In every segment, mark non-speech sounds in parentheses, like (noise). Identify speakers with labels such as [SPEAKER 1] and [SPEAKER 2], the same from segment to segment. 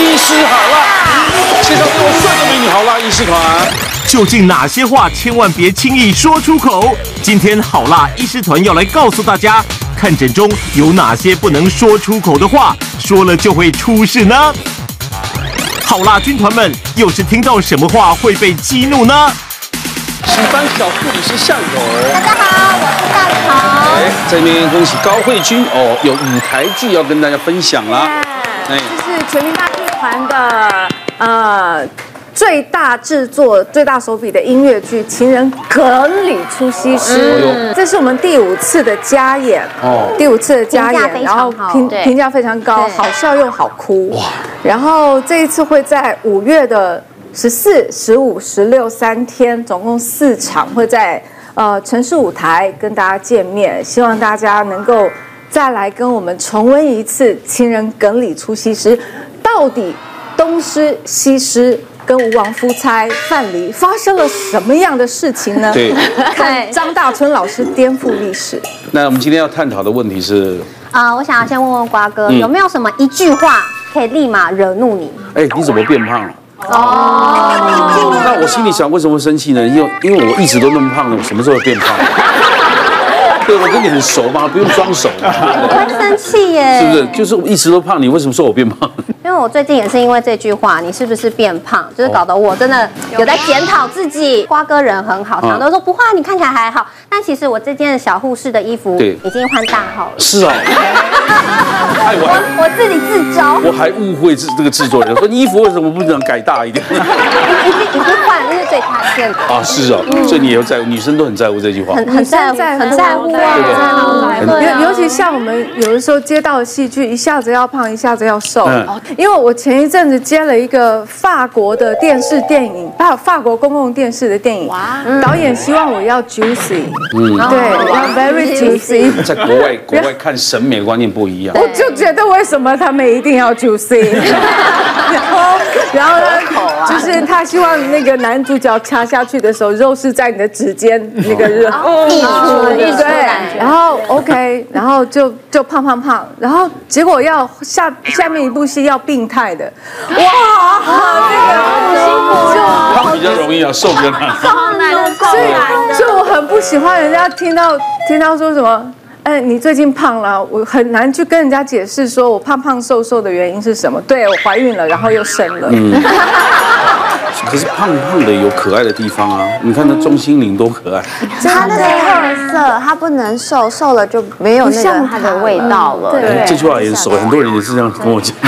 [SPEAKER 1] 医师好辣，介绍给我帅的美女好辣医师团。
[SPEAKER 2] 究竟哪些话千万别轻易说出口？今天好辣医师团要来告诉大家，看诊中有哪些不能说出口的话，说了就会出事呢？好辣军团们又是听到什么话会被激怒呢？
[SPEAKER 1] 十班小护理师向勇，
[SPEAKER 3] 大家好，我是大头。
[SPEAKER 1] 哎，这边恭喜高慧君哦，有舞台剧要跟大家分享啦。
[SPEAKER 4] 哎，这是全民大剧团的呃最大制作、最大手笔的音乐剧《情人哏里出西施》。嗯，这是我们第五次的加演哦，第五次的加演，然后评评价非常高，好笑又好哭。哇！然后这一次会在五月的。十四、十五、十六三天，总共四场，会在呃城市舞台跟大家见面。希望大家能够再来跟我们重温一次《情人梗里出西施》，到底东施、西施跟吴王夫差范蠡发生了什么样的事情呢？
[SPEAKER 1] 对，
[SPEAKER 4] 看张大春老师颠覆历史。
[SPEAKER 1] 那我们今天要探讨的问题是
[SPEAKER 3] 啊、呃，我想要先问问瓜哥，嗯、有没有什么一句话可以立马惹怒你？
[SPEAKER 1] 哎，你怎么变胖了？哦，那我心里想，为什么会生气呢？因为因为我一直都那么胖的，我什么时候变胖？对，我跟你很熟吗，不用装熟。
[SPEAKER 3] 我会生气耶？
[SPEAKER 1] 是不是？就是我一直都胖，你为什么说我变胖？
[SPEAKER 3] 因为我最近也是因为这句话，你是不是变胖？就是搞得我真的有在检讨自己。瓜哥人很好，常常都说不会，你看起来还好。但其实我这件小护士的衣服已经换大号了。
[SPEAKER 1] 是啊。(laughs)
[SPEAKER 3] 我我自己自招。
[SPEAKER 1] 我还误会这这个制作人说衣服为什么不能改大一点？(laughs)
[SPEAKER 3] 已经已经换，最常见的。
[SPEAKER 1] 啊，是啊，所以你也要在乎，女生都很在乎这句话。
[SPEAKER 3] 很很在乎，很在乎啊。
[SPEAKER 4] 尤尤其像我们有的时候接到戏剧，一下子要胖，一下子要瘦。因为我前一阵子接了一个法国的电视电影，还有法国公共电视的电影，哇导演希望我要 juicy，嗯，对，要 very juicy。
[SPEAKER 1] 在国外，(laughs) 国外看审美观念不一样。
[SPEAKER 4] 我就觉得为什么他们一定要 juicy？(laughs) 然后，然后呢，就是他希望那个男主角掐下去的时候，肉是在你的指尖那个肉溢出，对，然后 OK，然后就就胖胖胖，然后结果要下下面一部戏要。病态的，哇，那个辛苦，就
[SPEAKER 1] 胖比较容易啊，瘦比较难。
[SPEAKER 4] 超难的，所以，所以我很不喜欢人家听到听到说什么，哎，你最近胖了，我很难去跟人家解释说我胖胖瘦瘦的原因是什么。对，我怀孕了，然后又生了。嗯。(laughs)
[SPEAKER 1] 可是胖胖的有可爱的地方啊，你看那钟心凌多可爱。
[SPEAKER 3] 他的特色，他不能瘦，瘦了就没有那个他的味道了。对，
[SPEAKER 1] 这句话也熟，很多人也是这样跟我讲。(laughs)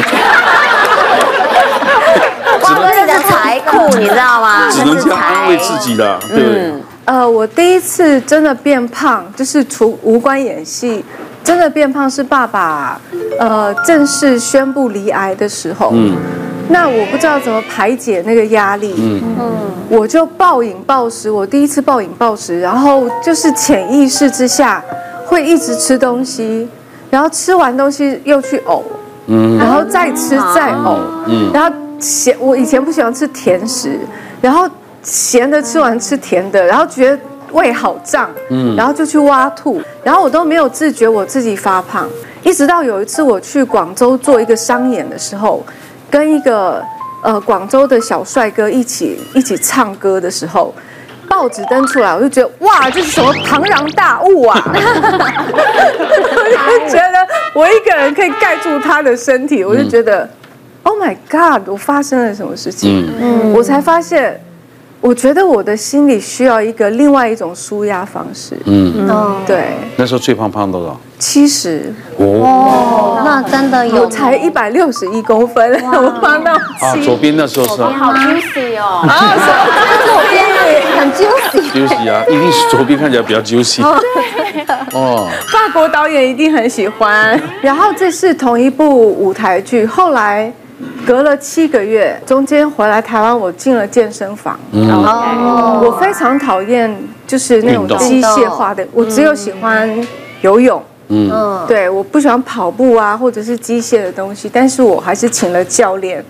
[SPEAKER 3] 你知道吗？
[SPEAKER 1] 只能这样安慰自己的，对不对？
[SPEAKER 4] 呃，我第一次真的变胖，就是除无关演戏，真的变胖是爸爸，呃，正式宣布离癌的时候。嗯。那我不知道怎么排解那个压力。嗯嗯。我就暴饮暴食，我第一次暴饮暴食，然后就是潜意识之下会一直吃东西，然后吃完东西又去呕，嗯，然后再吃再呕，嗯，然后。咸，我以前不喜欢吃甜食，然后咸的吃完吃甜的，然后觉得胃好胀，嗯，然后就去挖吐，然后我都没有自觉我自己发胖，一直到有一次我去广州做一个商演的时候，跟一个呃广州的小帅哥一起一起唱歌的时候，报纸登出来，我就觉得哇，这是什么庞然大物啊！(laughs) 我就觉得我一个人可以盖住他的身体，我就觉得。Oh my God！我发生了什么事情？嗯，我才发现，我觉得我的心里需要一个另外一种舒压方式。嗯，对。
[SPEAKER 1] 那时候最胖胖多少？
[SPEAKER 4] 七十。
[SPEAKER 3] 哦，那真的有。
[SPEAKER 4] 我才一百六十一公分，我胖到
[SPEAKER 1] 啊，左边那时候是。
[SPEAKER 3] 好 juicy 哦。啊，
[SPEAKER 4] 左边很 juicy。
[SPEAKER 1] juicy 啊，一定是左边看起来比较 juicy。
[SPEAKER 4] 对。哦。法国导演一定很喜欢。然后这是同一部舞台剧，后来。隔了七个月，中间回来台湾，我进了健身房。然后我非常讨厌就是那种机械化的，我只有喜欢游泳。嗯，对，我不喜欢跑步啊，或者是机械的东西。但是我还是请了教练，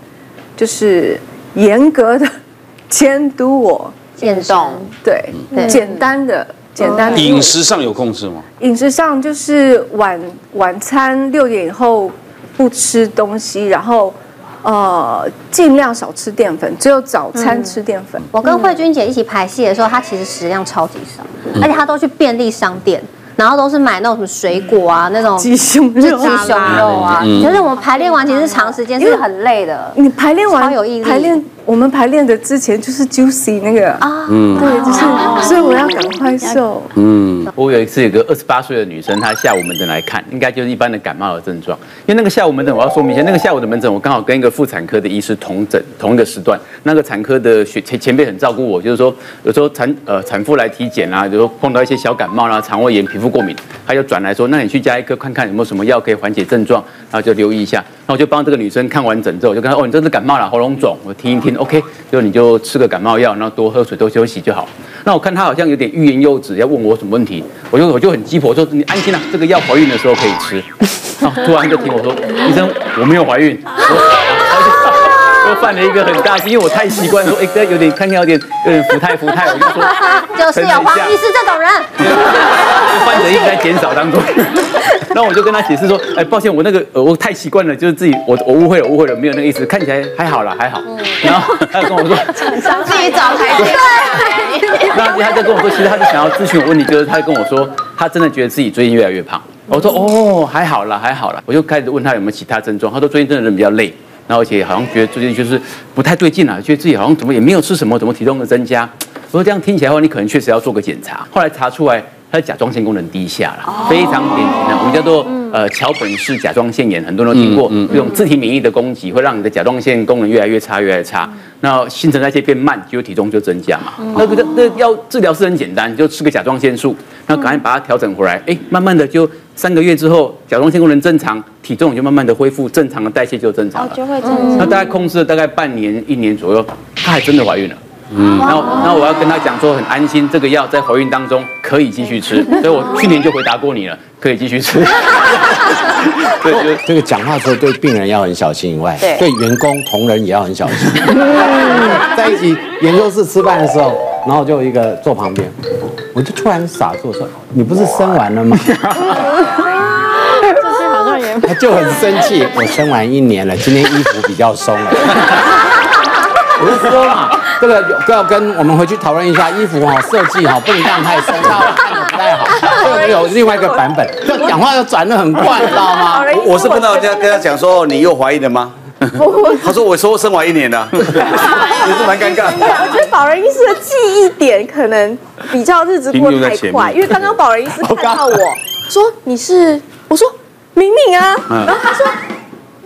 [SPEAKER 4] 就是严格的监督我
[SPEAKER 3] 运动。
[SPEAKER 4] 对，简单的简单的。
[SPEAKER 1] 饮食上有控制吗？
[SPEAKER 4] 饮食上就是晚晚餐六点以后不吃东西，然后。呃，尽量少吃淀粉，只有早餐吃淀粉。
[SPEAKER 3] 我跟慧君姐一起排戏的时候，她其实食量超级少，而且她都去便利商店。然后都是买那种什么水果啊，那种
[SPEAKER 4] 鸡胸肉、
[SPEAKER 3] 鸡胸肉啊。可是我们排练完其实长时间是很累的。
[SPEAKER 4] 你排练完有毅力。排练我们排练的之前就是 juicy 那个啊，嗯，对，就是，所以我要赶快瘦。
[SPEAKER 5] 嗯，我有一次有个二十八岁的女生，她下午门诊来看，应该就是一般的感冒的症状。因为那个下午门诊，我要说明一下，那个下午的门诊，我刚好跟一个妇产科的医师同诊同一个时段。那个产科的学前前辈很照顾我，就是说有时候产呃产妇来体检啊，比如说碰到一些小感冒啦、肠胃炎、皮肤过敏，他就转来说，那你去家医科看看有没有什么药可以缓解症状，然后就留意一下。那我就帮这个女生看完诊之后，我就跟她哦，你这是感冒了，喉咙肿，我听一听，OK，就你就吃个感冒药，然后多喝水，多休息就好。那我看他好像有点欲言又止，要问我什么问题，我就我就很鸡婆说，你安心啦，这个药怀孕的时候可以吃。(laughs) 然后突然就听我说，医生，我没有怀孕。(laughs) 我犯了一个很大忌，因为我太习惯说，哎、欸，有点看起来有点有点福太福太，我就说，(laughs)
[SPEAKER 3] 就是有黄医师这种人，
[SPEAKER 5] 患者一直在减少当中。然后我就跟他解释说，哎、欸，抱歉，我那个呃，我太习惯了，就是自己我我误会了，误会了，没有那个意思，看起来还好啦，还好。然后 (laughs) 他就跟我说，
[SPEAKER 3] 自己找台阶。
[SPEAKER 5] 然后 (laughs) 他就跟我说，其实他是想要咨询我问题，就是他就跟我说，他真的觉得自己最近越来越胖。我说，哦，还好啦，还好啦。我就开始问他有没有其他症状，他说最近真的人比较累。然后而且好像觉得最近就是不太对劲了，觉得自己好像怎么也没有吃什么，怎么体重的增加？我说这样听起来的话，你可能确实要做个检查。后来查出来，他的甲状腺功能低下了，非常典型的，我们叫做呃桥本氏甲状腺炎，很多人都听过。这种自体免疫的攻击会让你的甲状腺功能越来越差，越来越差。那新陈代谢变慢，就体重就增加嘛。那个那要治疗是很简单，就吃个甲状腺素，然后赶紧把它调整回来。哎，慢慢的就三个月之后，甲状腺功能正常，体重也就慢慢的恢复正常的代谢就正常了。
[SPEAKER 3] 就会正常。
[SPEAKER 5] 那大概控制了大概半年一年左右，她还真的怀孕了。嗯。然后然后我要跟他讲说很安心，这个药在怀孕当中可以继续吃。(laughs) 所以我去年就回答过你了，可以继续吃。(laughs)
[SPEAKER 6] 对，(laughs) 这个讲话的时候对病人要很小心以外，对员工同仁也要很小心。在一起研究室吃饭的时候，然后就有一个坐旁边，我就突然傻住说：“你不是生完了吗？”就是好像也他就很生气，我生完一年了，今天衣服比较松了。我就说嘛，这个就要跟我们回去讨论一下衣服哈设计哈，不能这样太松，看的不太好。这个有另外一个版本，这讲话要转的很快，你知道吗？(laughs)
[SPEAKER 1] 我是碰到人家跟他讲说，你又怀孕了吗？(laughs) 他说我说我生完一年了，(laughs) 也是蛮尴尬。
[SPEAKER 7] 我觉得保仁医师的记忆点可能比较日子过得太快，因为刚刚保仁医师看到我说你是，我说明明啊，然后他说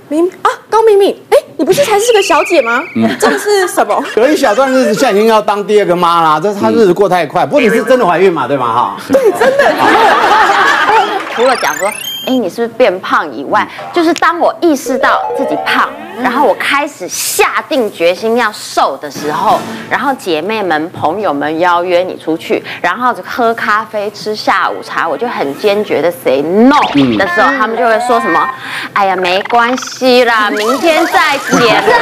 [SPEAKER 7] 明啊高明明，哎，你不是才是个小姐吗？这个是什么？
[SPEAKER 6] 隔一小段日子，现在已经要当第二个妈啦，这她日子过太快。不过你是真的怀孕嘛，对吗？哈，
[SPEAKER 7] 对，真的。(laughs)
[SPEAKER 8] 除了讲说。哎，你是不是变胖以外，就是当我意识到自己胖，然后我开始下定决心要瘦的时候，然后姐妹们、朋友们邀约你出去，然后喝咖啡、吃下午茶，我就很坚决的 say no 的时候，他们就会说什么：“哎呀，没关系啦，明天再减啦。”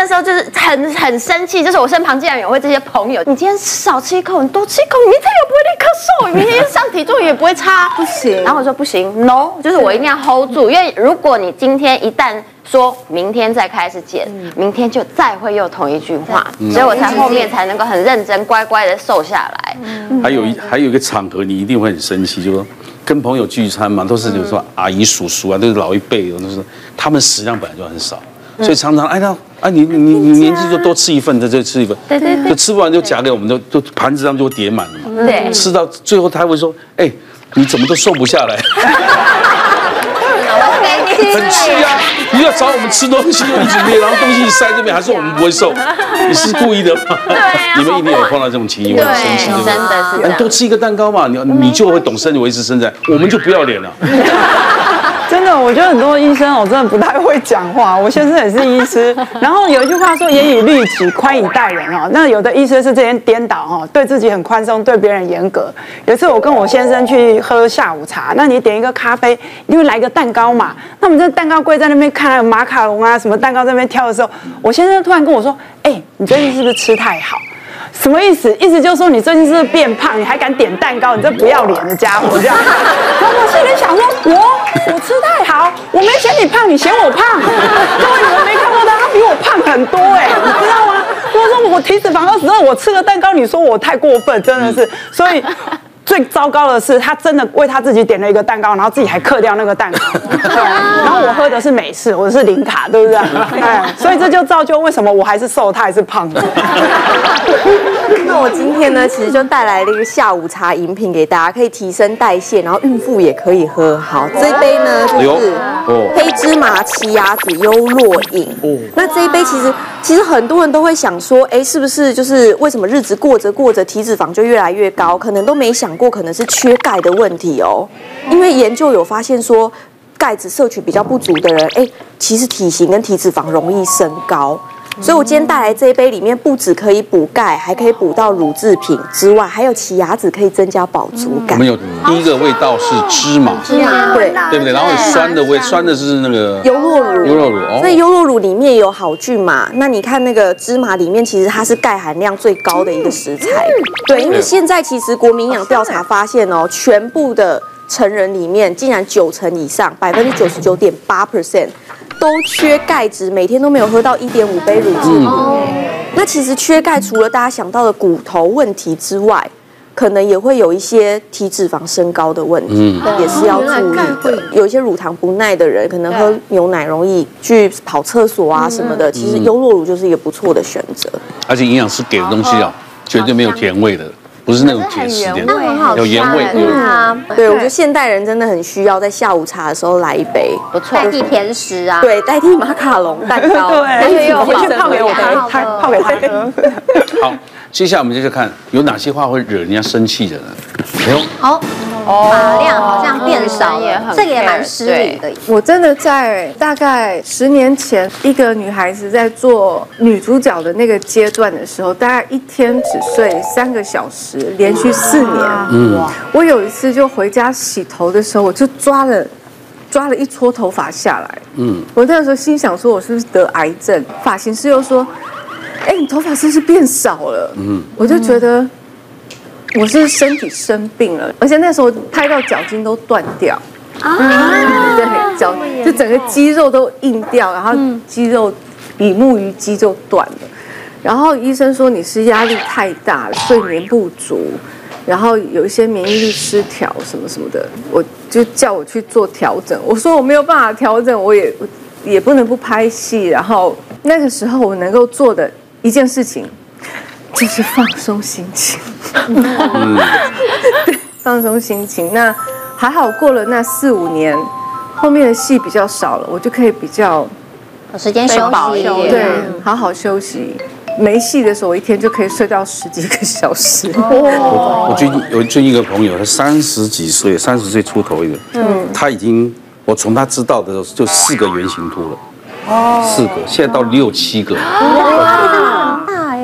[SPEAKER 8] 那时候就是很很生气，就是我身旁竟然有位这些朋友，你今天少吃一口，你多吃一口，你明天也不会立刻瘦，你明天上体重也不会差，
[SPEAKER 7] 不行。
[SPEAKER 8] 然后我说不行，no，就是我一定要 hold 住，因为如果你今天一旦说明天再开始减，明天就再会又同一句话，所以我才后面才能够很认真乖乖的瘦下来。
[SPEAKER 1] 还有一还有一个场合，你一定会很生气，就是说跟朋友聚餐嘛，都是比如说阿姨叔叔啊，都是老一辈的，都是他们食量本来就很少。所以常常哎，那啊你你你年纪就多吃一份，再再吃一份，对对对，就吃不完就夹给我们，就就盘子上就会叠满了嘛。对，吃到最后他会说，哎，你怎么都瘦不下来？很气啊！你要找我们吃东西，一直捏，然后东西一塞这边，还说我们不会瘦？你是故意的吗？对，你们一定有碰到这种情形，我很生气，真的是。多吃一个蛋糕嘛，你你就会懂生理维持身材，我们就不要脸了。
[SPEAKER 7] 真的。
[SPEAKER 9] 我觉得很多医生哦，真的不太会讲话。(laughs) 我先生也是医师，然后有一句话说“严以律己，宽以待人”哦。那有的医生是这边颠倒哦，对自己很宽松，对别人严格。有一次我跟我先生去喝下午茶，那你点一个咖啡，因为来个蛋糕嘛，那我们这蛋糕柜在那边看，马卡龙啊什么蛋糕在那边挑的时候，我先生突然跟我说：“哎，你最近是不是吃太好？”什么意思？意思就是说你最近是不是变胖？你还敢点蛋糕？你这不要脸的家伙！这样。(laughs) 然后我心里想说，我我吃太好，我没嫌你胖，你嫌我胖。(laughs) 各位你们没看过他，他比我胖很多哎，(laughs) 你知道吗？我说我体脂肪二十二，我吃个蛋糕，你说我太过分，真的是。所以。最糟糕的是，他真的为他自己点了一个蛋糕，然后自己还嗑掉那个蛋糕。(laughs) 对然后我喝的是美式，我是零卡，对不对？(laughs) 哎所以这就造就为什么我还是瘦，他还是胖的。(laughs)
[SPEAKER 7] 那我今天呢，其实就带来了一个下午茶饮品给大家，可以提升代谢，然后孕妇也可以喝。好，这一杯呢就是黑芝麻奇亚籽优酪饮。那这一杯其实，其实很多人都会想说，哎，是不是就是为什么日子过着过着，体脂肪就越来越高？可能都没想过可能是缺钙的问题哦。因为研究有发现说，钙质摄取比较不足的人，哎，其实体型跟体脂肪容易升高。所以，我今天带来这一杯里面，不止可以补钙，还可以补到乳制品之外，还有奇亚籽可以增加饱足感。
[SPEAKER 1] 我们有第一个味道是芝麻，
[SPEAKER 7] 芝麻对
[SPEAKER 1] 对不对？然后酸的味，酸的是那个
[SPEAKER 7] 优酪乳，
[SPEAKER 1] 优酪乳。哦，
[SPEAKER 7] 所以优酪乳里面有好菌嘛？那你看那个芝麻里面，其实它是钙含量最高的一个食材。对，因为现在其实国民营养调查发现哦，全部的成人里面，竟然九成以上，百分之九十九点八 percent。都缺钙质，每天都没有喝到一点五杯乳制品。嗯、那其实缺钙，除了大家想到的骨头问题之外，可能也会有一些体脂肪升高的问题，嗯、也是要注意的。有一些乳糖不耐的人，可能喝牛奶容易去跑厕所啊什么的。其实优酪乳就是一个不错的选择。
[SPEAKER 1] 而且营养师给的东西啊，绝对没有甜味的。不是那种甜食店，有原味，对
[SPEAKER 7] 啊。对，我觉得现代人真的很需要在下午茶的时候来一杯，
[SPEAKER 3] 不错，代替甜食啊，
[SPEAKER 7] 对，代替马卡龙蛋糕，(laughs)
[SPEAKER 9] 对，(laughs) 回去泡给我泡给他喝。
[SPEAKER 1] 好，接下来我们就去看有哪些话会惹人家生气的呢？哎呦，
[SPEAKER 3] 好。发量好像变少了，这个也蛮失礼的。
[SPEAKER 4] 我真的在大概十年前，一个女孩子在做女主角的那个阶段的时候，大概一天只睡三个小时，连续四年。嗯，我有一次就回家洗头的时候，我就抓了抓了一撮头发下来。嗯，我那时候心想说，我是不是得癌症？发型师又说，哎，你头发是不是变少了？嗯，我就觉得。我是身体生病了，而且那时候拍到脚筋都断掉啊，对，脚就整个肌肉都硬掉，然后肌肉比目鱼肌就断了。然后医生说你是压力太大了，睡眠不足，然后有一些免疫力失调什么什么的，我就叫我去做调整。我说我没有办法调整，我也也不能不拍戏。然后那个时候我能够做的一件事情。就是放松心情，(laughs) 对，放松心情。那还好，过了那四五年，后面的戏比较少了，我就可以比较
[SPEAKER 3] 有时间休息，
[SPEAKER 4] 对，好好休息。没戏的时候，我一天就可以睡到十几个小时。我
[SPEAKER 1] 我最近有最近一个朋友，他三十几岁，三十岁出头一个，嗯，他已经，我从他知道的时候就四个圆形秃了，哦，四个，现在到六七个。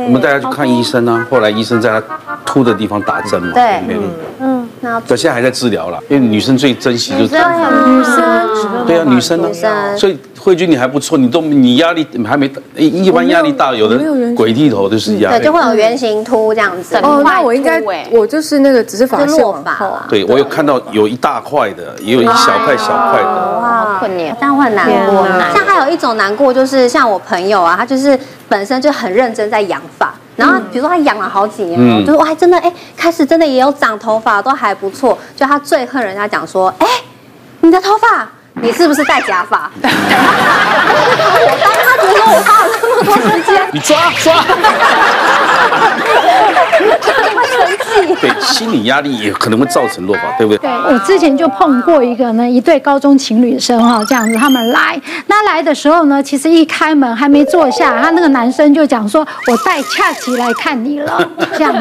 [SPEAKER 1] 我们带他去看医生啊，后来医生在他秃的地方打针嘛，
[SPEAKER 3] 对，嗯，那
[SPEAKER 1] 对，现在还在治疗了，因为女生最珍惜就是
[SPEAKER 3] 女生，
[SPEAKER 1] 对啊，女生呢，所以慧君你还不错，你都你压力还没，一般压力大，有的鬼剃头都是压力，
[SPEAKER 3] 对，就会有圆形秃这样子。
[SPEAKER 4] 哦，那我应该，我就是那个只是发线嘛，
[SPEAKER 1] 对，我有看到有一大块的，也有一小块小块的，
[SPEAKER 3] 哇，困难，这样会很难过。像还有一种难过就是像我朋友啊，他就是。本身就很认真在养发，然后比如说他养了好几年，嗯、就是哇，真的哎，开始真的也有长头发，都还不错。就他最恨人家讲说，哎，你的头发，你是不是戴假发？(laughs) 我当他觉得我花了那么多时间，
[SPEAKER 1] 你抓抓。(laughs) 对，心理压力也可能会造成落发，对不对？
[SPEAKER 10] 对，我之前就碰过一个呢，一对高中情侣生哈，这样子他们来，那来的时候呢，其实一开门还没坐下，他那个男生就讲说：“我带恰吉来看你了。(laughs) ”这样子，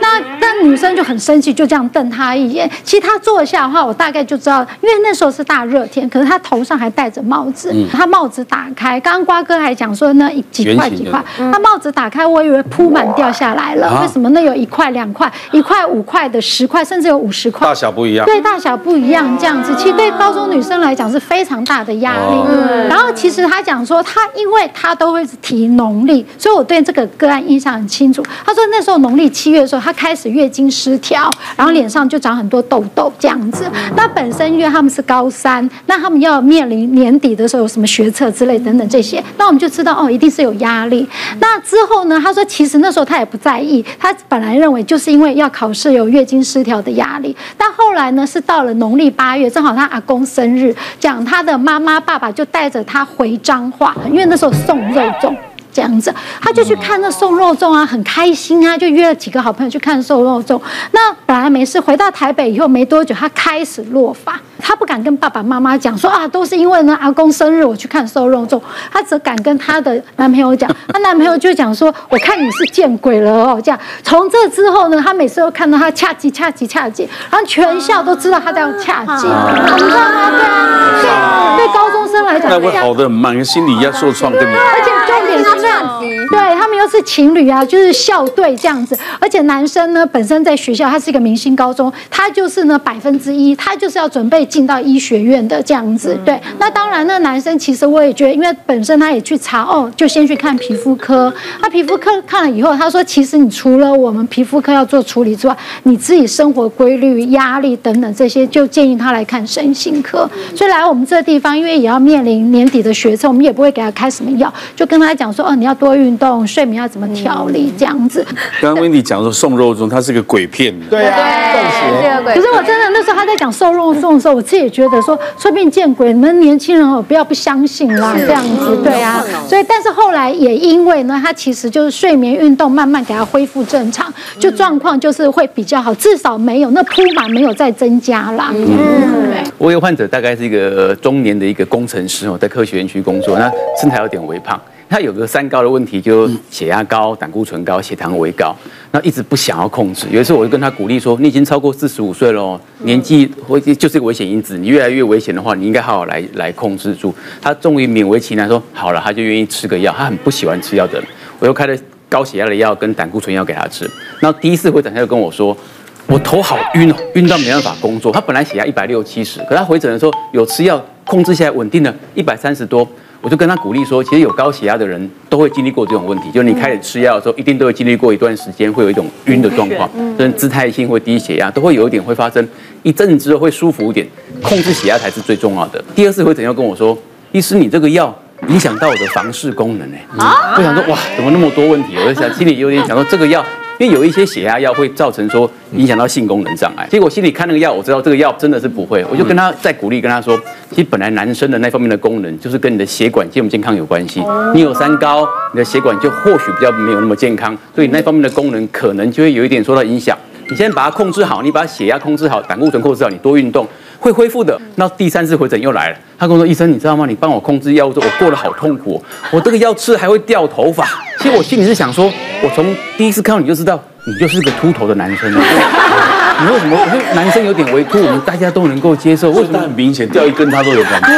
[SPEAKER 10] 那那那女生就很生气，就这样瞪他一眼。其实他坐下的话，我大概就知道，因为那时候是大热天，可是他头上还戴着帽子。嗯、他帽子打开，刚刚瓜哥还讲说那几块几块，他帽子打开，我以为铺满掉下来了。为什么？那有一块、两块、一块五块的、十块，甚至有五十块。
[SPEAKER 1] 大小不一样。
[SPEAKER 10] 对，大小不一样，这样子，其实对高中女生来讲是非常大的压力。嗯、然后其实他讲说，他因为他都会提农历，所以我对这个个案印象很清楚。他说那时候农历七月的时候，他开始月经失调，然后脸上就长很多痘痘这样子。那本身因为他们是高三，那他们要面临年底的时候有什么学测之类等等这些，那我们就知道哦，一定是有压力。那之后呢，他说其实那时候他也不在意，他本来认为就是因为要考试有月经失调的压力。但后来呢，是到了农历八月，正好他阿公生日，讲他的妈妈爸爸就带着他回彰化，因为那时候送肉粽。这样子，他就去看那送肉粽啊，很开心啊，就约了几个好朋友去看送肉粽。那本来没事，回到台北以后没多久，他开始落发。他不敢跟爸爸妈妈讲说啊，都是因为呢阿公生日我去看送肉粽。他只敢跟他的男朋友讲，他男朋友就讲说，我看你是见鬼了哦。这样，从这之后呢，他每次都看到他恰吉恰吉恰吉，然后全校都知道他在用恰吉，你知道吗？对啊，对对，高中生来讲，
[SPEAKER 1] 那会好的很慢，心理压受创更大。
[SPEAKER 10] 而且重点是。对，他们又是情侣啊，就是校队这样子，而且男生呢本身在学校他是一个明星高中，他就是呢百分之一，他就是要准备进到医学院的这样子。对，那当然那男生其实我也觉得，因为本身他也去查哦，就先去看皮肤科，他皮肤科看了以后，他说其实你除了我们皮肤科要做处理之外，你自己生活规律、压力等等这些，就建议他来看身心科。所以来我们这个地方，因为也要面临年底的学测，我们也不会给他开什么药，就跟他讲说哦，你要多运动，睡眠要怎么调理这样子。
[SPEAKER 1] 刚刚 Wendy 讲说送肉粽，它是个鬼片。
[SPEAKER 10] 对啊，对。可是我真的那时候他在讲送肉粽的时候，我自己也觉得说，说不定见鬼，你们年轻人哦，不要不相信啦，这样子，对啊。所以，但是后来也因为呢，他其实就是睡眠运动慢慢给他恢复正常，就状况就是会比较好，至少没有那铺满没有再增加啦。嗯，
[SPEAKER 5] 我有患者大概是一个中年的一个工程师哦，在科学园区工作，那身材有点微胖。他有个三高的问题，就血压高、胆固醇高、血糖微高，那一直不想要控制。有一次我就跟他鼓励说：“你已经超过四十五岁了，年纪会就是个危险因子，你越来越危险的话，你应该好好来来控制住。”他终于勉为其难说：“好了。”他就愿意吃个药。他很不喜欢吃药的，我又开了高血压的药跟胆固醇药给他吃。然后第一次回诊他就跟我说：“我头好晕哦，晕到没办法工作。”他本来血压一百六七十，可他回诊的时候有吃药控制下来，稳定了一百三十多。我就跟他鼓励说，其实有高血压的人都会经历过这种问题，就是你开始吃药的时候，一定都会经历过一段时间，会有一种晕的状况，跟姿态性或低血压，都会有一点会发生，一阵子之后会舒服一点，控制血压才是最重要的。第二次会怎样跟我说，医师，你这个药影响到我的房事功能呢。我想说，哇，怎么那么多问题？我就想心里有点想说，这个药。因为有一些血压药会造成说影响到性功能障碍，结果心里看那个药，我知道这个药真的是不会，我就跟他在鼓励，跟他说，其实本来男生的那方面的功能就是跟你的血管健不健康有关系，你有三高，你的血管就或许比较没有那么健康，所以那方面的功能可能就会有一点受到影响。你先把它控制好，你把血压控制好，胆固醇控制好，你多运动。会恢复的。那第三次回诊又来了，他跟我说：“医生，你知道吗？你帮我控制药物，我过得好痛苦。我这个药吃还会掉头发。其实我心里是想说，我从第一次看到你就知道，你就是个秃头的男生。你为什么？我说男生有点微秃，我们大家都能够接受。为什么很明显掉一根他都有感觉？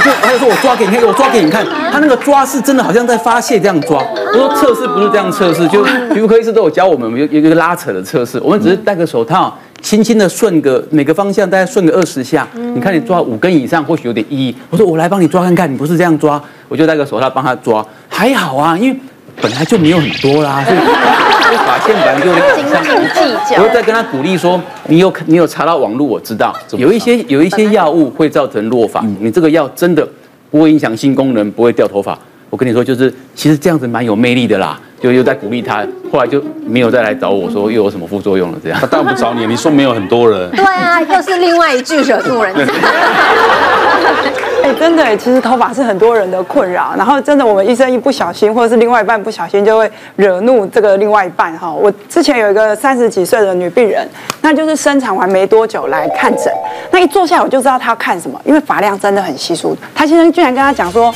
[SPEAKER 5] 对。我就，他就说我抓给你看，我抓给你看。他那个抓是真的，好像在发泄这样抓。我说测试不是这样测试，就皮肤科医师都有教我们有有一个拉扯的测试，我们只是戴个手套。”轻轻的顺个每个方向，大概顺个二十下。你看你抓五根以上，或许有点意义。我说我来帮你抓看看，你不是这样抓，我就戴个手套帮他抓，还好啊，因为本来就没有很多啦，所以 (laughs) 发线本来就精斤计较。我就在跟他鼓励说，你有你有查到网络，我知道有一些有一些药物会造成落发，你这个药真的不会影响性功能，不会掉头发。我跟你说，就是其实这样子蛮有魅力的啦。就又在鼓励他，后来就没有再来找我说又有什么副作用了。这样
[SPEAKER 1] 他当然不找你，你说没有很多人。(laughs)
[SPEAKER 3] 对啊，又是另外一句惹怒人。(laughs)
[SPEAKER 9] 哎，真的，其实头发是很多人的困扰。然后真的，我们医生一不小心，或者是另外一半不小心，就会惹怒这个另外一半哈。我之前有一个三十几岁的女病人，那就是生产完没多久来看诊，那一坐下我就知道她要看什么，因为发量真的很稀疏。她先生居然跟她讲说。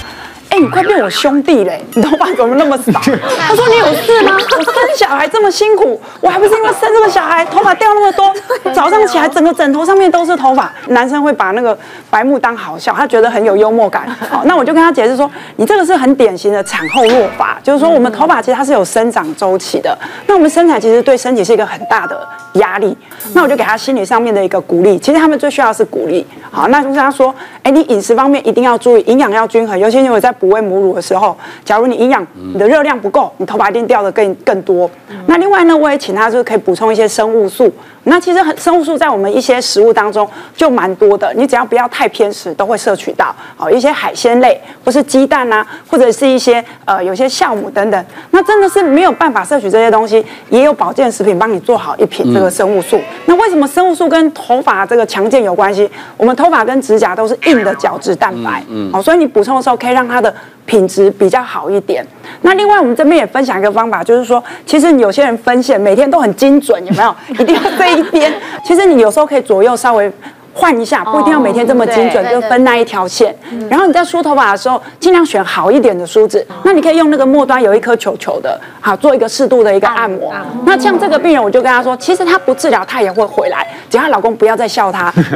[SPEAKER 9] 哎，你快变我兄弟嘞，你头发怎么那么少？(laughs) 他说你有事吗？我生小孩这么辛苦，我还不是因为生这个小孩头发掉那么多，早上起来整个枕头上面都是头发。男生会把那个白目当好笑，他觉得很有幽默感。好，那我就跟他解释说，你这个是很典型的产后落发，就是说我们头发其实它是有生长周期的。那我们生产其实对身体是一个很大的压力。那我就给他心理上面的一个鼓励。其实他们最需要的是鼓励。好，那就跟他说，哎，你饮食方面一定要注意，营养要均衡，尤其因为在哺喂母乳的时候，假如你营养你的热量不够，你头发一定掉的更更多。那另外呢，我也请他就是可以补充一些生物素。那其实很生物素在我们一些食物当中就蛮多的，你只要不要太偏食，都会摄取到。哦，一些海鲜类，或是鸡蛋啊，或者是一些呃有些酵母等等。那真的是没有办法摄取这些东西，也有保健食品帮你做好一瓶这个生物素。嗯、那为什么生物素跟头发这个强健有关系？我们头发跟指甲都是硬的角质蛋白，嗯，好，所以你补充的时候可以让它的品质比较好一点。那另外我们这边也分享一个方法，就是说，其实有些人分线每天都很精准，有没有？(laughs) 一定要这一边。(laughs) 其实你有时候可以左右稍微换一下，不一定要每天这么精准，就分那一条线。然后你在梳头发的时候，尽量选好一点的梳子。那你可以用那个末端有一颗球球的，好，做一个适度的一个按摩。那像这个病人，我就跟他说，其实他不治疗，他也会回来，只要她老公不要再笑他。(laughs)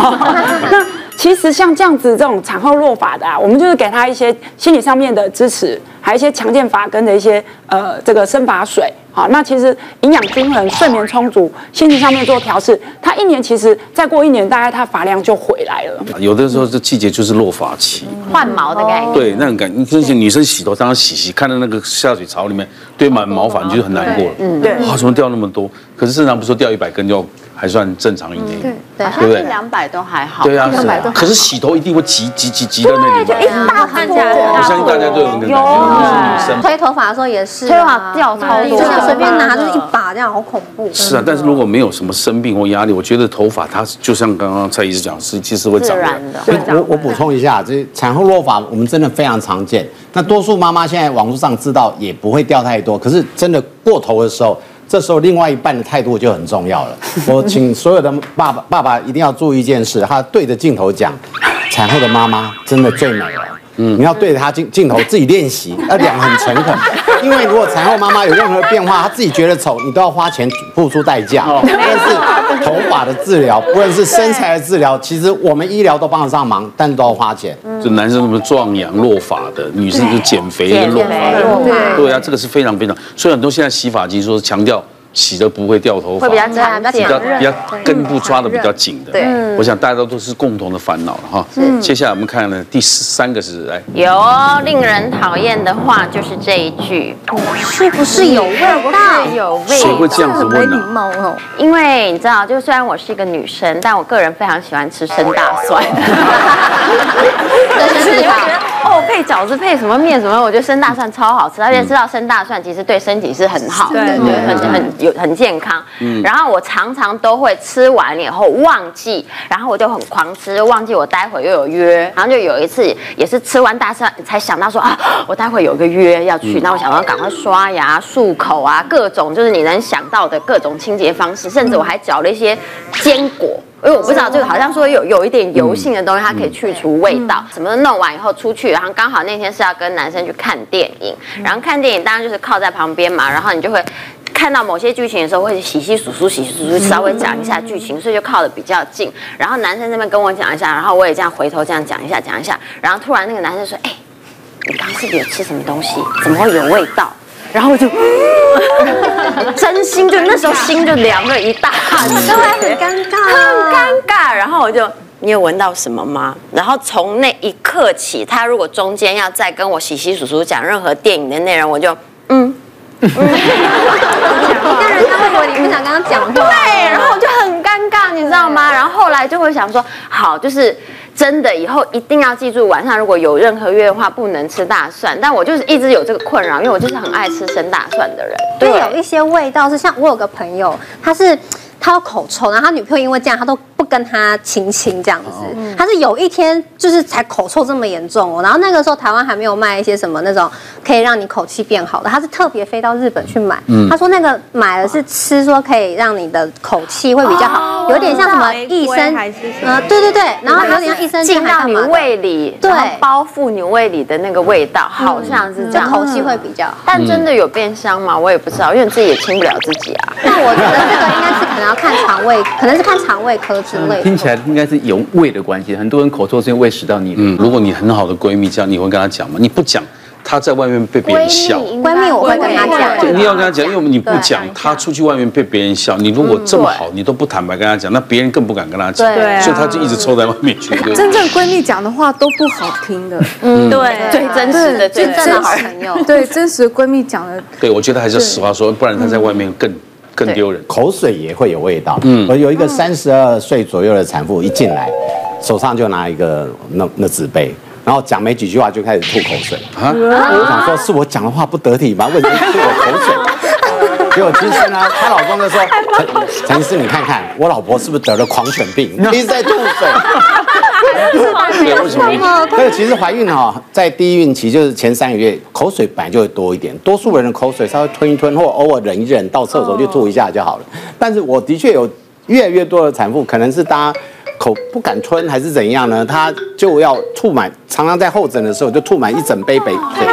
[SPEAKER 9] 那其实像这样子这种产后落发的啊，我们就是给他一些心理上面的支持，还有一些强健发根的一些呃这个生发水。好，那其实营养均衡、睡眠充足、心情上面做调试，他一年其实再过一年，大概他发量就回来了。
[SPEAKER 1] 有的时候这季节就是落发期，
[SPEAKER 8] 换毛的概念。
[SPEAKER 1] 对，那种感觉，你像女生洗头，当然洗洗，看到那个下水槽里面堆满毛发，你就很难过了。嗯，对。哇，怎么掉那么多？可是正常不是说掉一百根就还算正常一点，对
[SPEAKER 8] 对，对不对？两百都还好。
[SPEAKER 1] 对啊，是啊。可是洗头一定会挤挤挤挤到那里，
[SPEAKER 8] 就一大看起来。
[SPEAKER 1] 我相信大家都有那个感觉，女生
[SPEAKER 3] 推头发的时候也是，
[SPEAKER 8] 推头发掉超多，
[SPEAKER 3] 就像随便拿就是一把这样，好恐怖。
[SPEAKER 1] 是啊，但是如果没有什么生病或压力，我觉得头发它就像刚刚蔡医师讲，是其实会长的。
[SPEAKER 6] 我我补充一下，这产后落发我们真的非常常见。那多数妈妈现在网络上知道也不会掉太多，可是真的过头的时候。这时候，另外一半的态度就很重要了。(laughs) 我请所有的爸爸，爸爸一定要注意一件事，他对着镜头讲：“产后的妈妈真的最美了。”嗯，你要对着他镜镜头自己练习，要讲很诚恳。(laughs) 因为如果产后妈妈有任何变化，她自己觉得丑，你都要花钱付出代价。无论是头发的治疗，不论是身材的治疗，其实我们医疗都帮得上忙，但都要花钱。
[SPEAKER 1] 就男生什么壮阳落发的，女生就减肥的落发的，对啊，这个是非常非常。所以很多现在洗发精说强调。洗的不会掉头发，
[SPEAKER 8] 会比较长，
[SPEAKER 1] 比较比较根部抓的比较紧的。对，我想大家都都是共同的烦恼了哈。是。接下来我们看呢，第三个是来
[SPEAKER 8] 有令人讨厌的话，就是这一句，
[SPEAKER 3] 是不是有味道？
[SPEAKER 8] 有味道。
[SPEAKER 1] 谁会这样子问呢？
[SPEAKER 8] 因为你知道，就虽然我是一个女生，但我个人非常喜欢吃生大蒜。(laughs) 真是的。哦，配饺子配什么面什么，我觉得生大蒜超好吃，而且知道生大蒜其实对身体是很好的，对，很很。有很健康，嗯，然后我常常都会吃完以后忘记，然后我就很狂吃，忘记我待会又有约，然后就有一次也是吃完大蒜才想到说啊，我待会有个约要去，那我想要赶快刷牙漱口啊，各种就是你能想到的各种清洁方式，甚至我还嚼了一些坚果，因为我不知道这个好像说有有一点油性的东西，它可以去除味道，什么的弄完以后出去，然后刚好那天是要跟男生去看电影，然后看电影当然就是靠在旁边嘛，然后你就会。看到某些剧情的时候，会洗洗簌簌、洗洗簌簌，稍微讲一下剧情，所以就靠的比较近。然后男生这边跟我讲一下，然后我也这样回头这样讲一下，讲一下。然后突然那个男生说：“哎，你刚刚是不是有吃什么东西？怎么会有味道？”然后我就真心就那时候心就凉了一大半，
[SPEAKER 3] 都还很尴尬，
[SPEAKER 8] 很尴尬。然后我就：“你有闻到什么吗？”然后从那一刻起，他如果中间要再跟我洗洗簌簌讲任何电影的内容，我就嗯。一个人
[SPEAKER 3] 他会以为你不想跟他讲话，
[SPEAKER 8] 对，然后我就很尴尬，你知道吗？然后后来就会想说，好，就是真的，以后一定要记住，晚上如果有任何约的话，不能吃大蒜。但我就是一直有这个困扰，因为我就是很爱吃生大蒜的人。
[SPEAKER 3] 对，有一些味道是像我有个朋友，他是。他有口臭，然后他女朋友因为这样，他都不跟他亲亲这样子。他是有一天就是才口臭这么严重哦，然后那个时候台湾还没有卖一些什么那种可以让你口气变好的，他是特别飞到日本去买。他说那个买了是吃说可以让你的口气会比较好，有点像什么益生还是什么？对对对，然后有点像益生
[SPEAKER 8] 进到你胃里，对，包覆你胃里的那个味道，好像是这样，
[SPEAKER 3] 口气会比较好。
[SPEAKER 8] 但真的有变香吗？我也不知道，因为自己也亲不了自己啊。
[SPEAKER 3] 那我觉得这个应该是可能要看肠胃，可能是看肠胃科之类的。
[SPEAKER 5] 听起来应该是有胃的关系，很多人口臭是因为胃食道逆流。
[SPEAKER 1] 嗯，如果你很好的闺蜜这样，你会跟她讲吗？你不讲。她在外面被别人笑，
[SPEAKER 3] 闺蜜我会跟她讲，
[SPEAKER 1] 你要跟她讲，因为你不讲，她出去外面被别人笑。你如果这么好，你都不坦白跟她讲，那别人更不敢跟她讲，所以她就一直臭在外面去。
[SPEAKER 4] 真正闺蜜讲的话都不好听的，
[SPEAKER 8] 嗯，对，最真实的、最真的好朋友，
[SPEAKER 4] 对，真实的闺蜜讲的，
[SPEAKER 1] 对，我觉得还是实话说，不然她在外面更更丢人。
[SPEAKER 6] 口水也会有味道。嗯，我有一个三十二岁左右的产妇一进来，手上就拿一个那那纸杯。然后讲没几句话就开始吐口水啊！我想说是我讲的话不得体吗？为什么吐我口水？结果其实呢，她老公就说：“陈医师，你看看我老婆是不是得了狂犬病？一直在吐水。” (laughs) 对，为什么？这个其实怀孕哈，在第一孕期就是前三个月，口水本来就会多一点。多数人的口水稍微吞一吞，或偶尔忍一忍，到厕所去吐一下就好了。但是我的确有越来越多的产妇，可能是大家。口不敢吞还是怎样呢？他就要吐满，常常在候诊的时候就吐满一整杯杯水，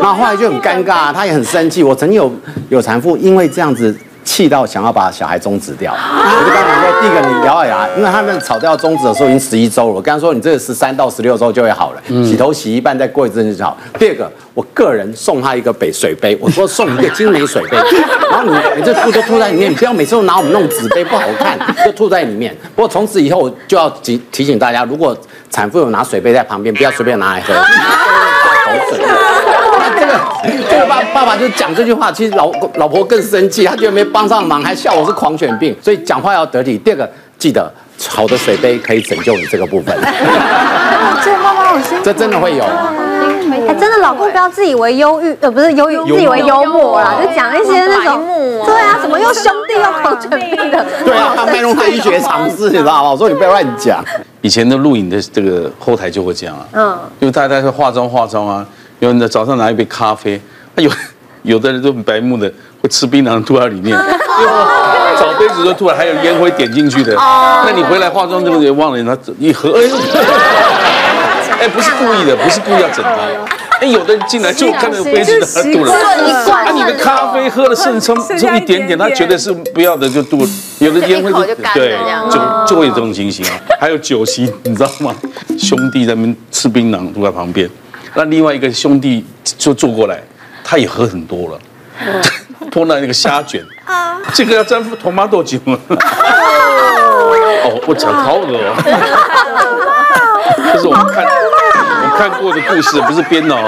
[SPEAKER 6] 然后后来就很尴尬，他也很生气。我曾经有有产妇因为这样子。气到想要把小孩终止掉，我就跟他说：第一个，你咬咬牙，因为他们吵掉终止的时候已经十一周了。我跟他说：你这个十三到十六周就会好了，洗头洗一半，再过一阵就好。第二个，我个人送他一个杯水杯，我说送一个精美水杯，(laughs) 然后你你这吐都吐在里面，你不要每次都拿我们那种纸杯不好看，就吐在里面。不过从此以后我就要提提醒大家，如果产妇有拿水杯在旁边，不要随便拿来喝。口水。这 (laughs) 个这个爸爸爸就讲这句话，其实老老婆更生气，他觉得没帮上忙，还笑我是狂犬病，所以讲话要得体。第二个，记得好的水杯可以拯救你这个部分。
[SPEAKER 4] 这妈妈好辛苦，
[SPEAKER 6] 这真的会有。
[SPEAKER 3] 哎，真的，老公不要自以为忧郁，呃，不是忧郁，自以为幽默啦，就讲一些那种，对啊，怎么又兄弟又狂犬病的？
[SPEAKER 6] 对啊，他卖弄医学常识，你知道吗？我说你不要乱讲。
[SPEAKER 1] 以前的录影的这个后台就会这样啊，嗯，因为大家在化妆化妆啊。有人在早上拿一杯咖啡，(laughs) 有有的人都很白目的会吃槟榔吐在里面，(laughs) 找杯子都吐了，还有烟灰点进去的。那你回来化妆对不对？忘了拿一盒，(laughs) 哎，不是故意的，不是故意要整他。哎，有的人进来就看到杯子他吐了，啊，你的咖啡喝了剩剩剩一点点，他觉得是不要的就吐，有的烟灰就对，就就会有这种情形啊。还有酒席，你知道吗？兄弟在那边吃槟榔吐在旁边。那另外一个兄弟就坐过来，他也喝很多了，拖那那个虾卷，这个要沾副托马多酒吗？哦，我讲好恶哦，这是我们看我看过的故事，不是编的哦。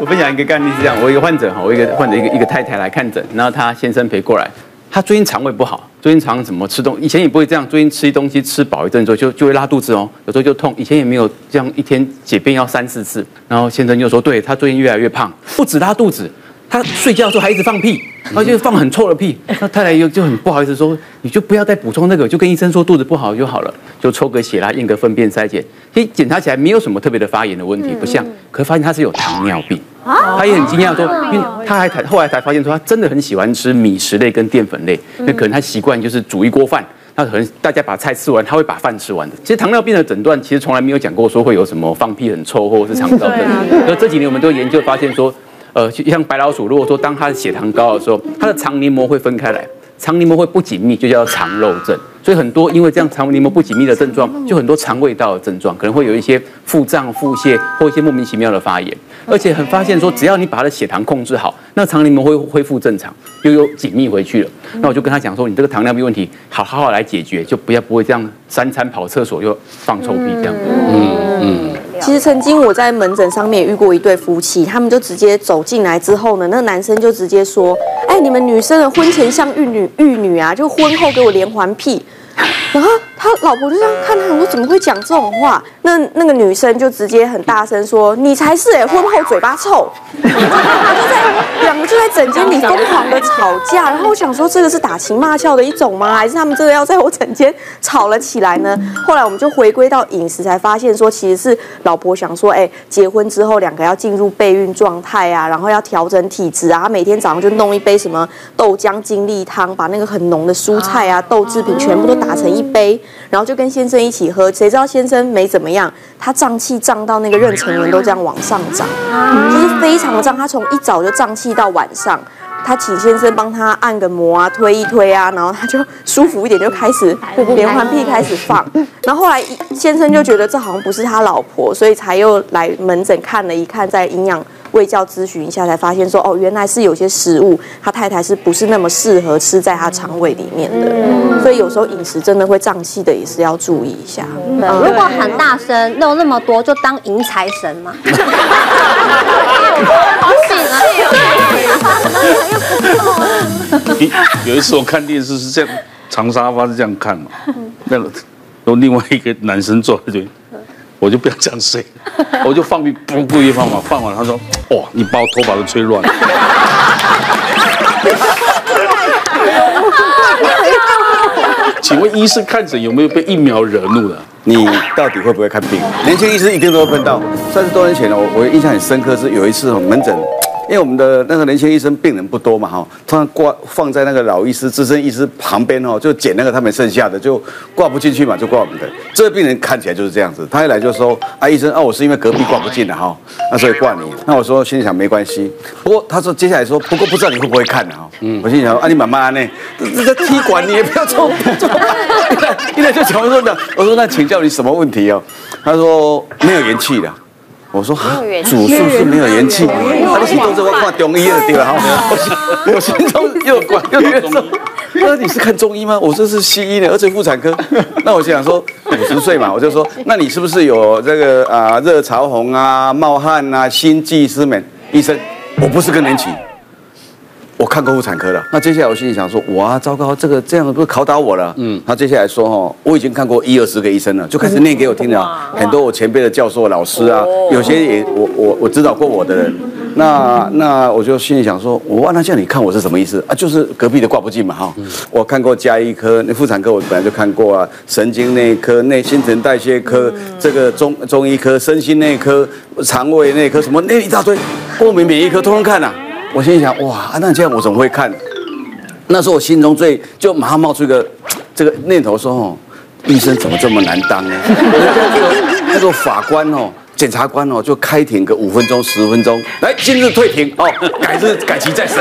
[SPEAKER 5] 我分享一个案例是这样，我一个患者哈，我一个患者一个一个太太来看诊，然后她先生陪过来。他最近肠胃不好，最近常常怎么吃东西，以前也不会这样，最近吃东西吃饱一阵之后就就会拉肚子哦，有时候就痛，以前也没有这样，一天解便要三四次。然后先生就说，对，他最近越来越胖，不止拉肚子，他睡觉的时候还一直放屁，而且放很臭的屁。那太太又就很不好意思说，你就不要再补充那个，就跟医生说肚子不好就好了，就抽个血啦，验个粪便筛检，其实检查起来没有什么特别的发炎的问题，不像，可是发现他是有糖尿病。他也很惊讶，说，因为他还才后来才发现，说他真的很喜欢吃米食类跟淀粉类，那可能他习惯就是煮一锅饭，那可能大家把菜吃完，他会把饭吃完的。其实糖尿病的诊断其实从来没有讲过说会有什么放屁很臭或者是肠道症，那这几年我们都研究发现说，呃，像白老鼠，如果说当它的血糖高的时候，它的肠黏膜会分开来。肠黏膜会不紧密，就叫肠漏症。所以很多因为这样肠黏膜不紧密的症状，就很多肠胃道的症状，可能会有一些腹胀、腹泻或一些莫名其妙的发炎。而且很发现说，只要你把他的血糖控制好，那肠黏膜会恢复正常，又有紧密回去了。那我就跟他讲说，你这个糖尿病问题，好好好来解决，就不要不会这样三餐跑厕所又放臭屁这样。嗯
[SPEAKER 7] 嗯。其实曾经我在门诊上面也遇过一对夫妻，他们就直接走进来之后呢，那个男生就直接说：“哎，你们女生的婚前像玉女玉女啊，就婚后给我连环屁。”然后他老婆就这样看他，说怎么会讲这种话？那那个女生就直接很大声说：“你才是哎，(laughs) 婚后嘴巴臭。”就在两个就在整间里疯狂的吵架。然后我想说，这个是打情骂俏的一种吗？还是他们真的要在我整间吵了起来呢？后来我们就回归到饮食，才发现说其实是老婆想说，哎，结婚之后两个要进入备孕状态啊，然后要调整体质啊，每天早上就弄一杯什么豆浆精力汤，把那个很浓的蔬菜啊、豆制品全部都打成一杯。然后就跟先生一起喝，谁知道先生没怎么样，他胀气胀到那个妊娠纹都这样往上涨，就是非常的胀。他从一早就胀气到晚上，他请先生帮他按个摩啊，推一推啊，然后他就舒服一点，就开始连环屁开始放。(laughs) 然后后来先生就觉得这好像不是他老婆，所以才又来门诊看了一看，在营养。卫教咨询一下，才发现说哦，原来是有些食物他太太是不是那么适合吃在他肠胃里面的，嗯、所以有时候饮食真的会胀气的，也是要注意一下。
[SPEAKER 3] 嗯、如果喊大声，漏那么多，就当迎财神嘛。(laughs) 好喜
[SPEAKER 1] 气啊！(laughs) 有一次我看电视是这样，长沙发是这样看嘛，那有另外一个男生坐在这里。我就不要这样睡，(laughs) 我就放屁，不故意放嘛，放完他说，哇，你把我头发都吹乱了。(laughs) 请问医生看诊有没有被疫苗惹怒的？
[SPEAKER 11] 你到底会不会看病？年轻医生一定都会碰到。三十多年前呢，我我印象很深刻是有一次门诊。因为我们的那个年轻医生病人不多嘛，哈，通常挂放在那个老医师、资深医师旁边哦，就捡那个他们剩下的，就挂不进去嘛，就挂我们的。这个病人看起来就是这样子，他一来就说：“啊，医生啊，我是因为隔壁挂不进了哈，那所以挂你。”那我说心里想没关系，不过他说接下来说，不过不知道你会不会看呢哈。嗯，我心里想啊，你妈妈呢？这这踢馆你也不要冲，一 (laughs) 来 (laughs) 一来就讲说的，我说那请教你什么问题哦？他说没有元气的。我说哈，主诉是没有元气，他的心中怎么看中医的对吧？我我心中又管又觉得说，那你是看中医吗？我这是西医的，而且妇产科。那我就想说五十岁嘛，我就说，那你是不是有这个啊热潮红啊、冒汗啊、心悸失眠？医生，我不是更年期。我看过妇产科的，那接下来我心里想说，哇，糟糕，这个这样不是考倒我了？嗯，他接下来说，哦，我已经看过一二十个医生了，就开始念给我听了，很多我前辈的教授、老师啊，有些也我我我指导过我的人，那那我就心里想说，我问他叫你看我是什么意思？啊？就是隔壁的挂不进嘛，哈，我看过加医科，那妇产科我本来就看过啊，神经内科、内新陈代谢科，这个中中医科、身心内科、肠胃内科，什么那一大堆，过敏免疫科，通通看呐。我心想，哇，那这样我怎么会看？那时候我心中最就马上冒出一个这个念头说，哦，医生怎么这么难当呢？(laughs) 那个法官哦，检察官哦，就开庭个五分钟、十分钟，来，今日退庭哦，改日改期再审，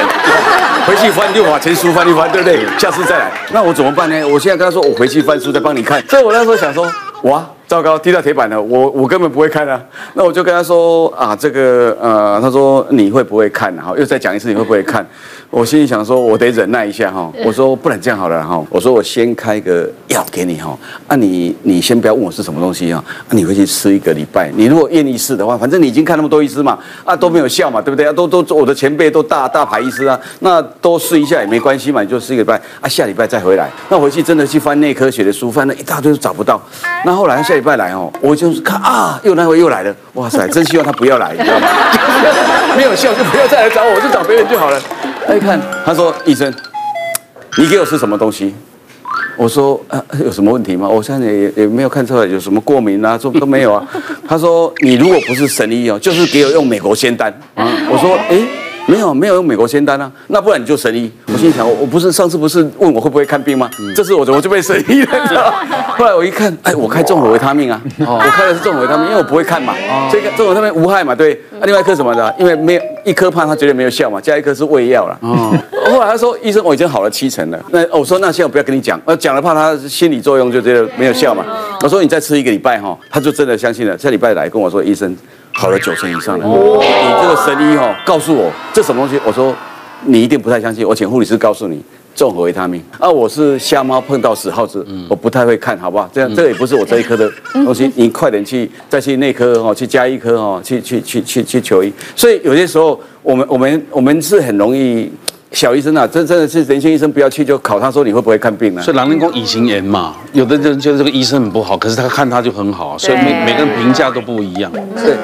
[SPEAKER 11] 回去翻六法全书翻一翻，对不对？下次再来。那我怎么办呢？我现在跟他说，我回去翻书再帮你看。所以我那时候想说，哇。糟糕，踢到铁板了！我我根本不会看啊。那我就跟他说啊，这个呃，他说你会不会看？哈，又再讲一次，你会不会看？(laughs) 我心里想说，我得忍耐一下哈。我说不然这样好了哈。我说我先开个药给你哈。啊你，你你先不要问我是什么东西啊。啊，你回去吃一个礼拜。你如果愿意试的话，反正你已经看那么多医师嘛，啊都没有效嘛，对不对？啊都都我的前辈都大大牌医师啊，那都试一下也没关系嘛，你就试一个礼拜啊，下礼拜再回来。那回去真的去翻内科学的书，翻了一大堆都找不到。那后来下礼拜来哦，我就是看啊，又那回又来了，哇塞，(laughs) 真希望他不要来，你知道吗？(laughs) 没有效就不要再来找我，我就找别人就好了。他一看，他说：“医生，你给我吃什么东西？”我说：“啊，有什么问题吗？我现在也也没有看出来有什么过敏啊，这都没有啊。”他说：“你如果不是神医哦，就是给我用美国仙丹啊。”我说：“诶。”没有没有用美国仙丹啊，那不然你就神医。我心想，我我不是上次不是问我会不会看病吗？这次我怎么就被神医了？(laughs) 后来我一看，哎，我开综合维他命啊，我开的是综合维他命，因为我不会看嘛，这个综合维他命无害嘛，对。那另外一颗什么的？因为没有一颗怕他绝对没有效嘛，加一颗是胃药了。哦。(laughs) 后来他说，医生我已经好了七成了。那我说那现在我不要跟你讲，我讲了怕他心理作用就觉得没有效嘛。我说你再吃一个礼拜哈，他就真的相信了。下礼拜来跟我说，医生。好了九成以上了，你这个神医哦，告诉我这什么东西？我说你一定不太相信，我请护理师告诉你，综合维他命。啊，我是瞎猫碰到死耗子，我不太会看，好不好？这样这个也不是我这一科的 (laughs) 东西，你快点去再去内科哦，去加医科哦，去去去去去求医。所以有些时候我们我们我们是很容易。小医生啊，真真的是年轻医生不要去，就考他说你会不会看病呢？
[SPEAKER 1] 所以狼人工乙型炎嘛，有的人觉得这个医生很不好，可是他看他就很好，所以每每个人评价都不一样。对，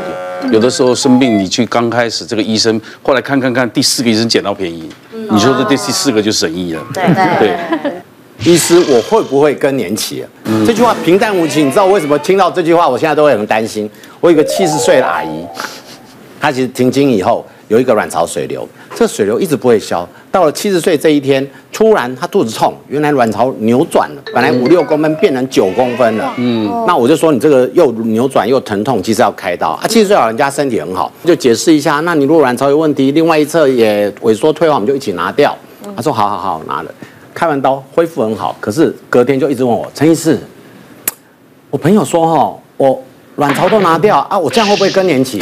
[SPEAKER 1] 有的时候生病，你去刚开始这个医生，后来看看看，第四个医生捡到便宜，你说这第四个就神医了。
[SPEAKER 8] 对对。
[SPEAKER 6] 医师，我会不会更年期？嗯，这句话平淡无奇，你知道为什么听到这句话，我现在都会很担心。我有一个七十岁的阿姨，她其实停经以后有一个卵巢水流，这个水流一直不会消。到了七十岁这一天，突然她肚子痛，原来卵巢扭转了，本来五六公分变成九公分了。嗯，那我就说你这个又扭转又疼痛，其实要开刀啊。七十岁老人家身体很好，就解释一下。那你如果卵巢有问题，另外一侧也萎缩退化，我们就一起拿掉。他说好好好，拿了。开完刀恢复很好，可是隔天就一直问我陈医师，我朋友说哈，我卵巢都拿掉啊，我这样会不会更年期？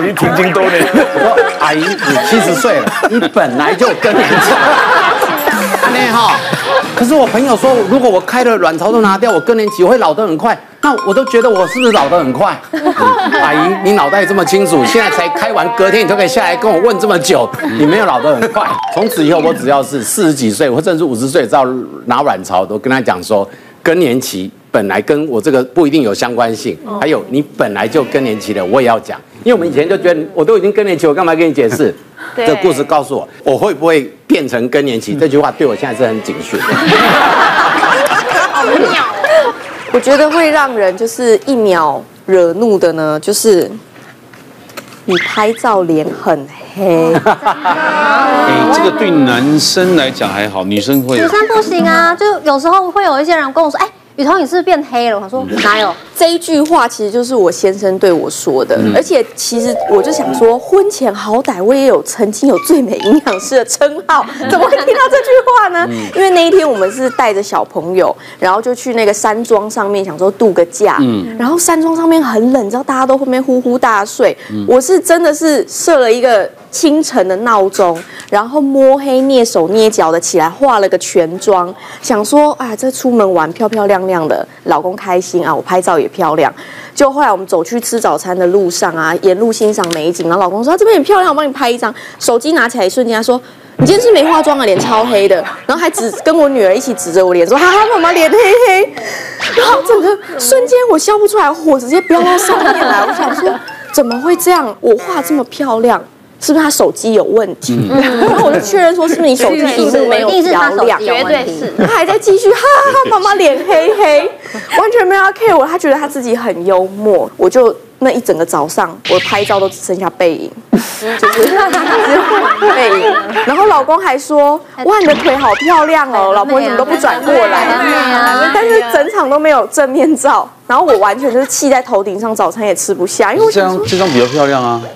[SPEAKER 11] 已经停经多年。
[SPEAKER 6] 我说阿姨，你七十岁了，你本来就更年期。(laughs) 那哈，可是我朋友说，如果我开了卵巢都拿掉，我更年期我会老得很快。那我都觉得我是不是老得很快？嗯、(laughs) 阿姨，你脑袋这么清楚，现在才开完，隔天你就可以下来跟我问这么久，你没有老得很快。从此以后，我只要是四十几岁，或甚至五十岁，只要拿卵巢，都跟他讲说，更年期本来跟我这个不一定有相关性。还有，你本来就更年期的，我也要讲，因为我们以前就觉得我都已经更年期，我干嘛跟你解释？(laughs) 这个故事告诉我，我会不会变成更年期？这句话对我现在是很警
[SPEAKER 7] 讯。我觉得会让人就是一秒惹怒的呢，就是你拍照脸很黑。(laughs)
[SPEAKER 1] 哎，这个对男生来讲还好，女生会。
[SPEAKER 3] 女生不行啊，就有时候会有一些人跟我说，哎。雨桐，你是不是变黑了？我说哪有？
[SPEAKER 7] 这一句话其实就是我先生对我说的，而且其实我就想说，婚前好歹我也有曾经有最美营养师的称号，(laughs) 怎么会听到这句话呢？因为那一天我们是带着小朋友，然后就去那个山庄上面，想说度个假。嗯，然后山庄上面很冷，你知道大家都后面呼呼大睡。我是真的是设了一个。清晨的闹钟，然后摸黑蹑手蹑脚的起来，化了个全妆，想说啊，这出门玩漂漂亮亮的，老公开心啊，我拍照也漂亮。就后来我们走去吃早餐的路上啊，沿路欣赏美景，然后老公说，啊，这边很漂亮，我帮你拍一张。手机拿起来一瞬间，他说，你今天是没化妆啊，脸超黑的。然后还指跟我女儿一起指着我脸说，哈哈，妈妈脸黑黑。然后整个瞬间我笑不出来，火直接飙到上面来。我想说，怎么会这样？我画这么漂亮。是不是他手机有问题？嗯、(laughs) 然后我就确认说，是不是你手机屏幕没有调亮？
[SPEAKER 3] 绝对是。
[SPEAKER 7] 他还在继续，哈哈，妈妈脸黑黑，完全没有要 care 我。他觉得他自己很幽默。我就那一整个早上，我拍照都只剩下背影，(laughs) 就是背影。然后老公还说：“哇，你的腿好漂亮哦，老婆你怎么都不转过来？”但是整场都没有正面照。然后我完全就是气在头顶上，早餐也吃不下，因为
[SPEAKER 1] 这张这张比较漂亮啊。(laughs)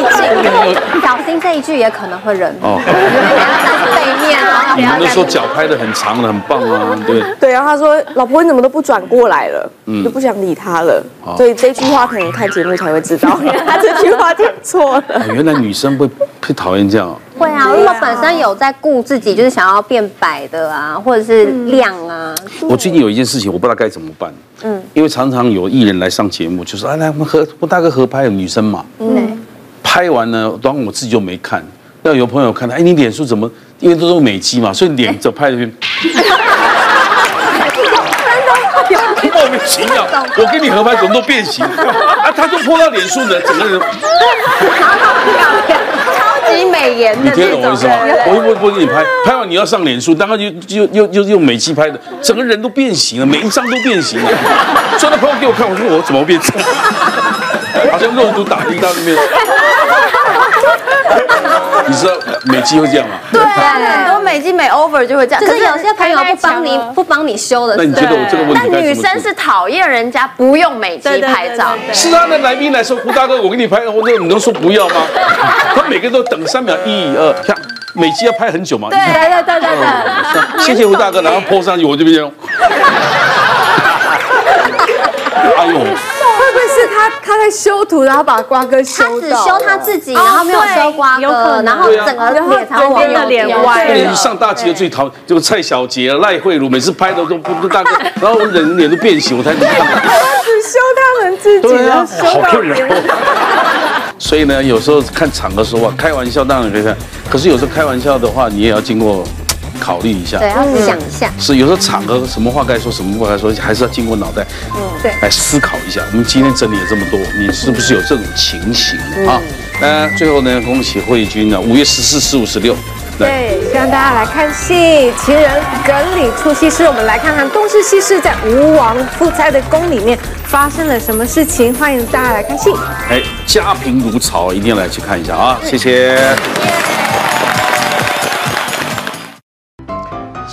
[SPEAKER 1] (laughs)
[SPEAKER 3] 小心这一句也可能会忍。哦。
[SPEAKER 1] 你们都说脚拍的很长了，很棒啊，对。
[SPEAKER 7] 对然后，他说老婆你怎么都不转过来了，嗯，就不想理他了。所以这句话可能看节目才会知道，(laughs) 他这句话讲错了。
[SPEAKER 1] 原来女生会会讨厌这样。
[SPEAKER 3] 会啊，如果本身有在顾自己，就是想要变白的啊，或者是亮啊。
[SPEAKER 1] 我最近有一件事情，我不知道该怎么办。嗯，因为常常有艺人来上节目，就说：“哎，来我们合，我大哥合拍，有女生嘛。”嗯。拍完呢，当然我自己就没看。要有朋友看，哎，你脸书怎么？因为都是美肌嘛，所以脸就拍的。(laughs) 莫名其妙，我跟你合拍怎么都变形 (laughs) 啊？他就泼到脸书的整个人。
[SPEAKER 3] 超级美颜的。
[SPEAKER 1] 你听懂我意思吗？我又不不给你拍，拍完你要上脸书，当然就又又又用美肌拍的，整个人都变形了，每一张都变形了。(laughs) 所以那朋友给我看，我说我怎么变成？好像肉毒打击到那边。你知道美肌会这样吗？
[SPEAKER 8] 对啊，很多美肌美 over 就会这样。
[SPEAKER 3] 可是有些朋友不帮你不帮你修的。
[SPEAKER 1] 那你觉得我这个问题？
[SPEAKER 8] 那女生是讨厌人家不用美肌拍照。
[SPEAKER 1] 是啊，那来宾来说，胡大哥，我给你拍，我那你能说不要吗？(laughs) 他每个人都等三秒，一二，看美肌要拍很久嘛。
[SPEAKER 8] 对对对对对。
[SPEAKER 1] 谢谢胡大哥，然后 po 上去，我这边。(laughs)
[SPEAKER 4] 哎呦。是他他在修图，然后把瓜哥修到，他只
[SPEAKER 3] 修他自己，然后没有修瓜哥，然后整个脸才往的脸歪。
[SPEAKER 1] 你上大集的最讨就蔡小杰、赖慧茹，每次拍的都不不大哥，然后我人脸都变形，我才能看。
[SPEAKER 4] 他只修他们自己，
[SPEAKER 1] 对啊，好困扰。所以呢，有时候看场的时候啊，开玩笑当然可以看，可是有时候开玩笑的话，你也要经过考虑一下，
[SPEAKER 3] 对，要想一下。
[SPEAKER 1] 是有时候场合什么话该说，什么话该说，还是要经过脑袋，
[SPEAKER 3] 嗯，对，
[SPEAKER 1] 来思考一下。我们今天整理了这么多，你是不是有这种情形啊？那最后呢，恭喜慧君呢，五月十四、十五、十六。
[SPEAKER 4] 对，希望大家来看戏。情人梗里出西施，我们来看看东施西施在吴王夫差的宫里面发生了什么事情。欢迎大家来看戏。
[SPEAKER 1] 哎，家贫如潮，一定要来去看一下啊！谢谢。